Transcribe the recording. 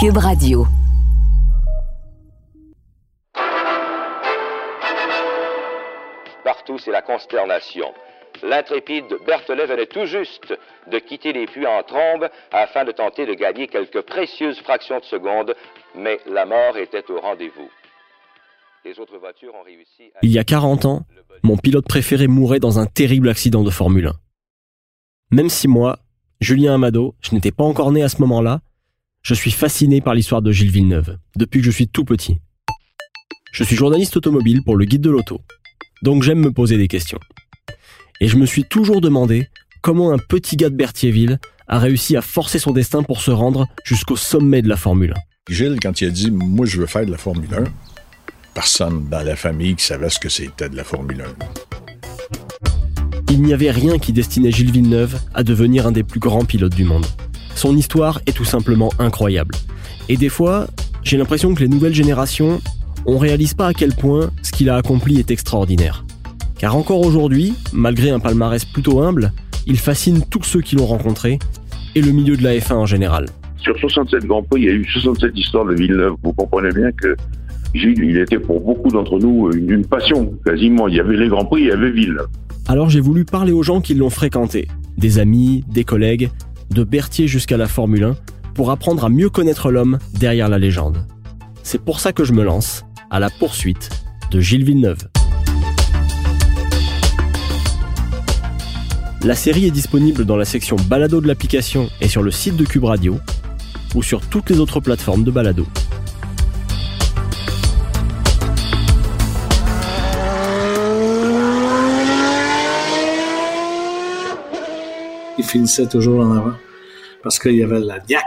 Cube Radio. Partout, c'est la consternation. L'intrépide Berthelet venait tout juste de quitter les puits en trombe afin de tenter de gagner quelques précieuses fractions de seconde, mais la mort était au rendez-vous. Les autres voitures ont réussi à... Il y a 40 ans, mon pilote préféré mourait dans un terrible accident de Formule 1. Même si moi, Julien Amado, je n'étais pas encore né à ce moment-là, je suis fasciné par l'histoire de Gilles Villeneuve, depuis que je suis tout petit. Je suis journaliste automobile pour le guide de l'auto, donc j'aime me poser des questions. Et je me suis toujours demandé comment un petit gars de Berthierville a réussi à forcer son destin pour se rendre jusqu'au sommet de la Formule 1. Gilles, quand il a dit Moi, je veux faire de la Formule 1, personne dans la famille qui savait ce que c'était de la Formule 1. Il n'y avait rien qui destinait Gilles Villeneuve à devenir un des plus grands pilotes du monde. Son histoire est tout simplement incroyable. Et des fois, j'ai l'impression que les nouvelles générations, on réalise pas à quel point ce qu'il a accompli est extraordinaire. Car encore aujourd'hui, malgré un palmarès plutôt humble, il fascine tous ceux qui l'ont rencontré et le milieu de la F1 en général. Sur 67 Grands Prix, il y a eu 67 histoires de Villeneuve. Vous comprenez bien que Gilles, il était pour beaucoup d'entre nous une passion, quasiment. Il y avait les Grands Prix, il y avait Villeneuve. Alors j'ai voulu parler aux gens qui l'ont fréquenté, des amis, des collègues, de Berthier jusqu'à la Formule 1, pour apprendre à mieux connaître l'homme derrière la légende. C'est pour ça que je me lance à la poursuite de Gilles Villeneuve. La série est disponible dans la section balado de l'application et sur le site de Cube Radio ou sur toutes les autres plateformes de balado. Il finissait toujours en avant parce qu'il y avait la diac